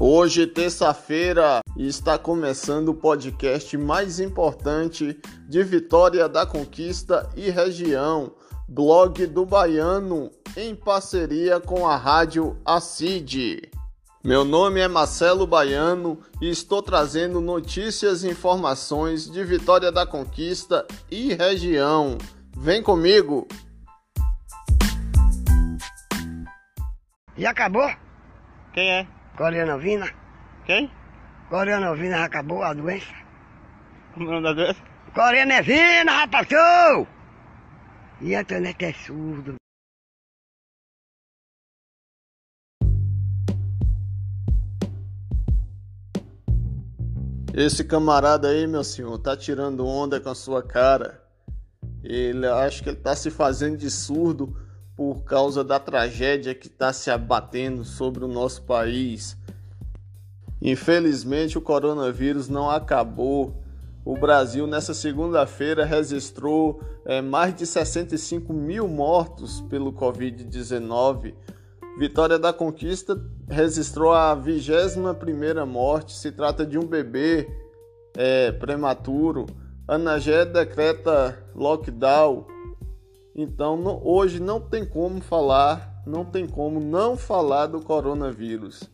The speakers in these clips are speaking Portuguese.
Hoje, terça-feira, está começando o podcast mais importante de Vitória da Conquista e região, blog do Baiano, em parceria com a rádio ACID. Meu nome é Marcelo Baiano e estou trazendo notícias e informações de Vitória da Conquista e região. Vem comigo! Já acabou? Quem é? Corianovina? Quem? Corianovina já acabou a doença? Como é o nome da doença? Corianovina, rapaz! show! E a internet é surdo. Esse camarada aí, meu senhor, tá tirando onda com a sua cara. Ele acho que ele tá se fazendo de surdo por causa da tragédia que está se abatendo sobre o nosso país. Infelizmente, o coronavírus não acabou. O Brasil, nessa segunda-feira, registrou é, mais de 65 mil mortos pelo Covid-19. Vitória da Conquista registrou a 21ª morte. Se trata de um bebê é, prematuro. Anagé decreta lockdown. Então, hoje não tem como falar, não tem como não falar do coronavírus.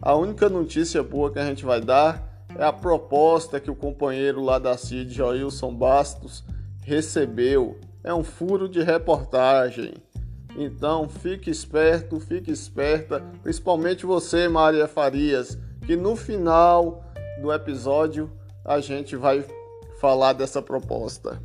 A única notícia boa que a gente vai dar é a proposta que o companheiro lá da CID, Joilson Bastos, recebeu. É um furo de reportagem. Então fique esperto, fique esperta, principalmente você, Maria Farias, que no final do episódio a gente vai falar dessa proposta.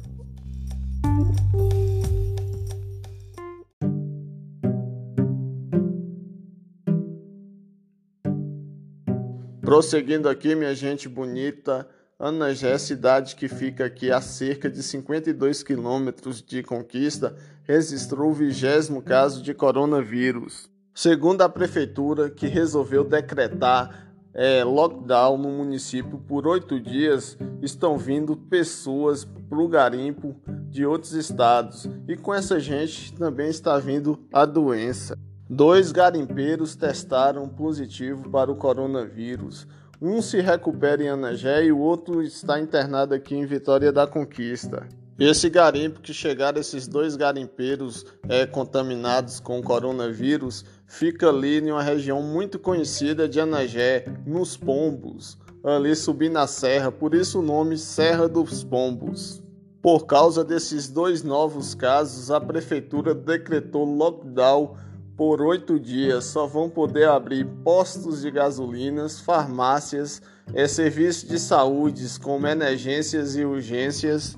Prosseguindo aqui, minha gente bonita, Anagé, é cidade que fica aqui a cerca de 52 quilômetros de Conquista, registrou o vigésimo caso de coronavírus. Segundo a prefeitura, que resolveu decretar é, lockdown no município por oito dias, estão vindo pessoas para o garimpo de outros estados e com essa gente também está vindo a doença. Dois garimpeiros testaram positivo para o coronavírus. Um se recupera em Anagé e o outro está internado aqui em Vitória da Conquista. Esse garimpo que chegaram esses dois garimpeiros é, contaminados com coronavírus fica ali em uma região muito conhecida de Anagé, nos Pombos, ali subindo a serra, por isso o nome Serra dos Pombos. Por causa desses dois novos casos, a prefeitura decretou lockdown por oito dias só vão poder abrir postos de gasolinas, farmácias, é, serviços de saúde como emergências e urgências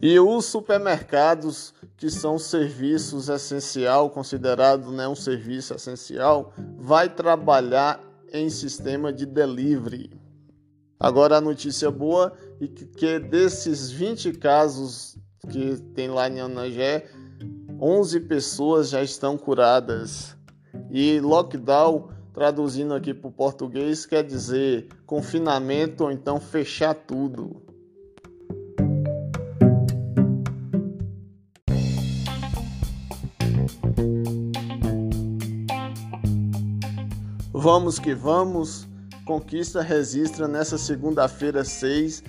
e os supermercados que são serviços essencial, considerado né, um serviço essencial, vai trabalhar em sistema de delivery. Agora a notícia boa é que, que desses 20 casos que tem lá em Anagé, 11 pessoas já estão curadas. E lockdown, traduzindo aqui para o português, quer dizer confinamento ou então fechar tudo. Vamos que vamos. Conquista registra nessa segunda-feira 6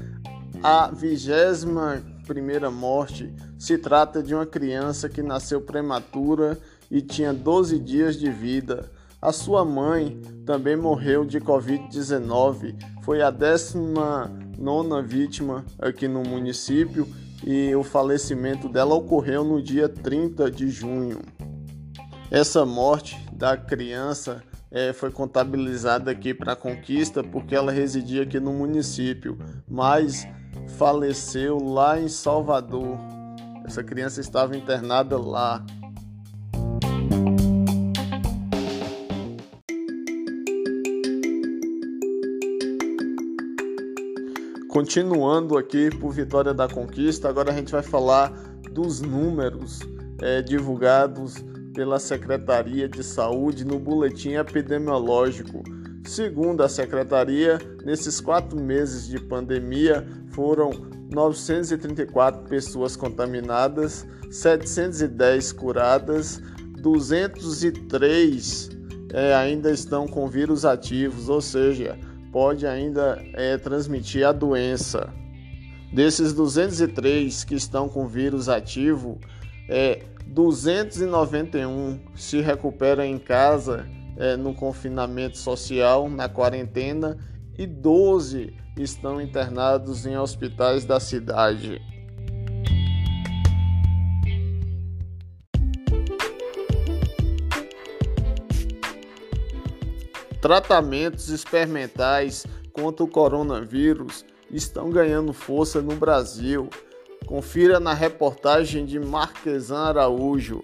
a vigésima primeira morte se trata de uma criança que nasceu prematura e tinha 12 dias de vida. A sua mãe também morreu de Covid-19. Foi a 19 vítima aqui no município e o falecimento dela ocorreu no dia 30 de junho. Essa morte da criança é, foi contabilizada aqui para a conquista porque ela residia aqui no município, mas faleceu lá em Salvador. Essa criança estava internada lá. Continuando aqui por Vitória da Conquista, agora a gente vai falar dos números é, divulgados pela Secretaria de Saúde no boletim epidemiológico Segundo a secretaria, nesses quatro meses de pandemia foram 934 pessoas contaminadas, 710 curadas, 203 é, ainda estão com vírus ativos, ou seja, pode ainda é, transmitir a doença. Desses 203 que estão com vírus ativo, é, 291 se recuperam em casa é, no confinamento social, na quarentena, e 12 estão internados em hospitais da cidade. Tratamentos experimentais contra o coronavírus estão ganhando força no Brasil. Confira na reportagem de Marquesan Araújo.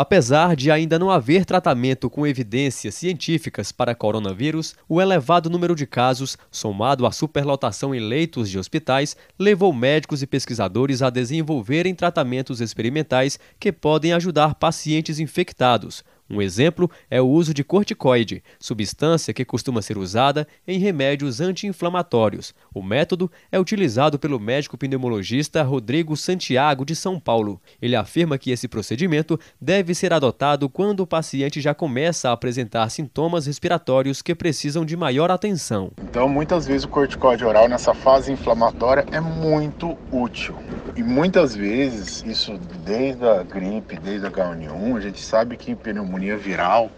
Apesar de ainda não haver tratamento com evidências científicas para coronavírus, o elevado número de casos, somado à superlotação em leitos de hospitais, levou médicos e pesquisadores a desenvolverem tratamentos experimentais que podem ajudar pacientes infectados, um exemplo é o uso de corticoide, substância que costuma ser usada em remédios anti-inflamatórios. O método é utilizado pelo médico pneumologista Rodrigo Santiago de São Paulo. Ele afirma que esse procedimento deve ser adotado quando o paciente já começa a apresentar sintomas respiratórios que precisam de maior atenção. Então, muitas vezes o corticoide oral nessa fase inflamatória é muito útil. E muitas vezes, isso desde a gripe, desde a H1N1, a gente sabe que pneumonia pneumonia viral,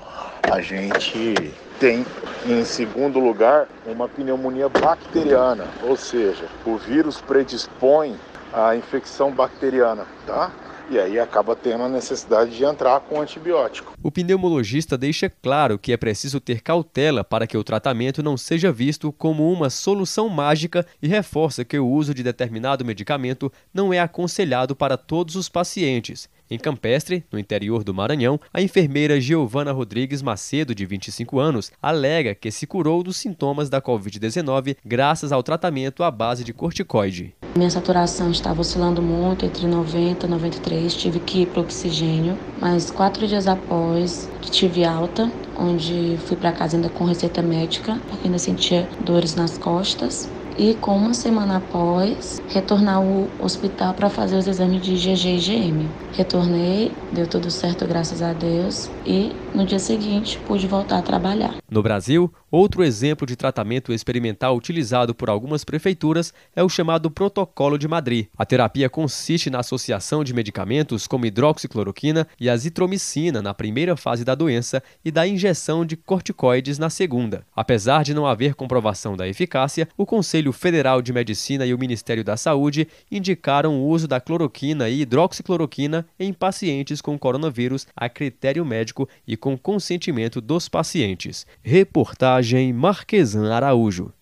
a gente tem, em segundo lugar, uma pneumonia bacteriana, ou seja, o vírus predispõe à infecção bacteriana, tá? E aí acaba tendo a necessidade de entrar com antibiótico. O pneumologista deixa claro que é preciso ter cautela para que o tratamento não seja visto como uma solução mágica e reforça que o uso de determinado medicamento não é aconselhado para todos os pacientes. Em Campestre, no interior do Maranhão, a enfermeira Giovana Rodrigues Macedo, de 25 anos, alega que se curou dos sintomas da Covid-19 graças ao tratamento à base de corticoide. Minha saturação estava oscilando muito, entre 90 e 93, tive que ir para oxigênio, mas quatro dias após tive alta, onde fui para casa ainda com receita médica, porque ainda sentia dores nas costas e com uma semana após retornar ao hospital para fazer os exames de IgG e IgM. Retornei, deu tudo certo graças a Deus e no dia seguinte pude voltar a trabalhar. No Brasil, outro exemplo de tratamento experimental utilizado por algumas prefeituras é o chamado Protocolo de Madrid. A terapia consiste na associação de medicamentos como hidroxicloroquina e azitromicina na primeira fase da doença e da injeção de corticoides na segunda. Apesar de não haver comprovação da eficácia, o Conselho Federal de Medicina e o Ministério da Saúde indicaram o uso da cloroquina e hidroxicloroquina em pacientes com coronavírus a critério médico e com consentimento dos pacientes. Reportagem Marquesan Araújo.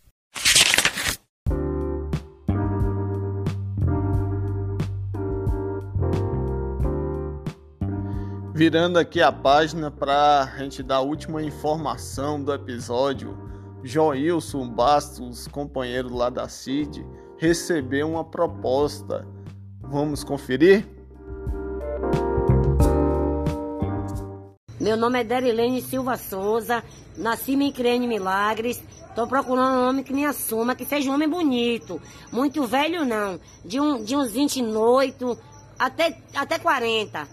Virando aqui a página para a gente dar a última informação do episódio, Joilson Bastos, companheiro lá da CID, recebeu uma proposta. Vamos conferir? Meu nome é Derilene Silva Souza, nasci em Milagres. Tô procurando um homem que me assuma, que seja um homem bonito. Muito velho não, de, um, de uns 28 até, até 40.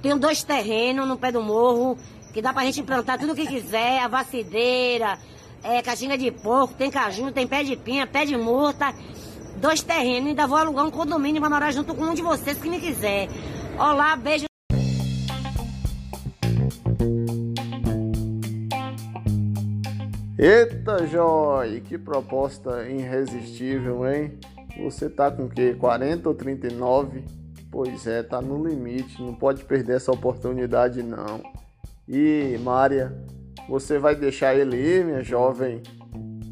Tenho dois terrenos no pé do morro, que dá pra gente plantar tudo o que quiser, a vacideira, é, caixinha de porco, tem caju, tem pé de pinha, pé de murta, dois terrenos, ainda vou alugar um condomínio pra morar junto com um de vocês que me quiser. Olá, beijo. Eita, Joy, que proposta irresistível, hein? Você tá com que 40 ou 39? Pois é, tá no limite, não pode perder essa oportunidade não. E Mária, você vai deixar ele ir, minha jovem?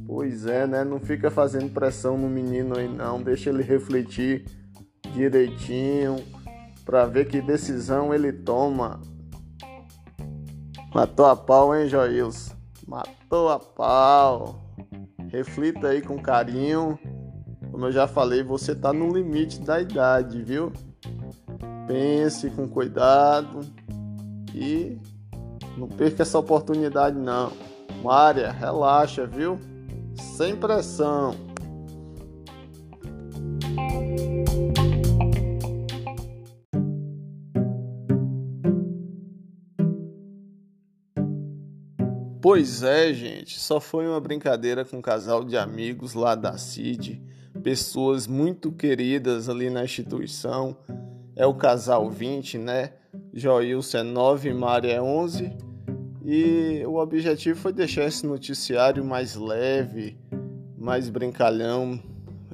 Pois é, né? Não fica fazendo pressão no menino aí não, deixa ele refletir direitinho para ver que decisão ele toma. Matou a pau, hein, Joilson? Matou a pau. Reflita aí com carinho. Como eu já falei, você tá no limite da idade, viu? Pense com cuidado e não perca essa oportunidade, não. Mária, relaxa, viu? Sem pressão. Pois é, gente, só foi uma brincadeira com um casal de amigos lá da CID, pessoas muito queridas ali na instituição. É o casal 20, né? Joilson é 9 e Mari é 11. E o objetivo foi deixar esse noticiário mais leve, mais brincalhão,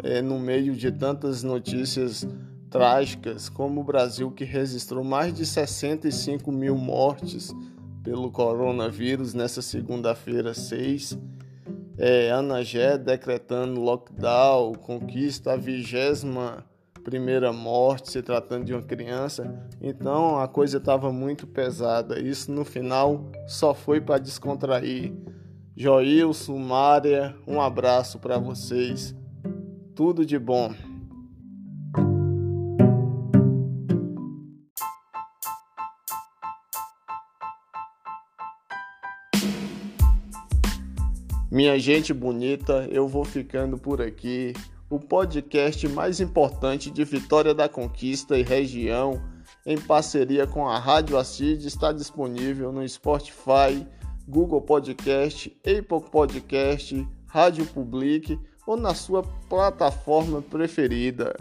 é, no meio de tantas notícias trágicas, como o Brasil que registrou mais de 65 mil mortes pelo coronavírus nessa segunda-feira 6. É, Ana Gé decretando lockdown, conquista a vigésima primeira morte se tratando de uma criança. Então a coisa estava muito pesada. Isso no final só foi para descontrair. Joilson, Mária, um abraço para vocês. Tudo de bom. Minha gente bonita, eu vou ficando por aqui. O podcast mais importante de Vitória da Conquista e região, em parceria com a Rádio Acid, está disponível no Spotify, Google Podcast, Apple Podcast, Rádio Public ou na sua plataforma preferida.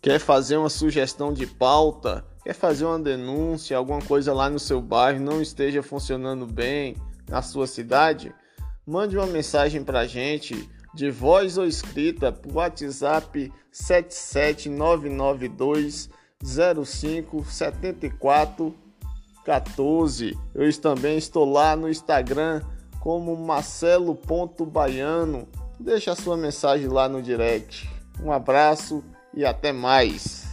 Quer fazer uma sugestão de pauta? Quer fazer uma denúncia, alguma coisa lá no seu bairro não esteja funcionando bem na sua cidade? mande uma mensagem para a gente de voz ou escrita por WhatsApp 77992 05 74 14. Eu também estou lá no Instagram como marcelo.baiano. Deixa a sua mensagem lá no direct. Um abraço e até mais.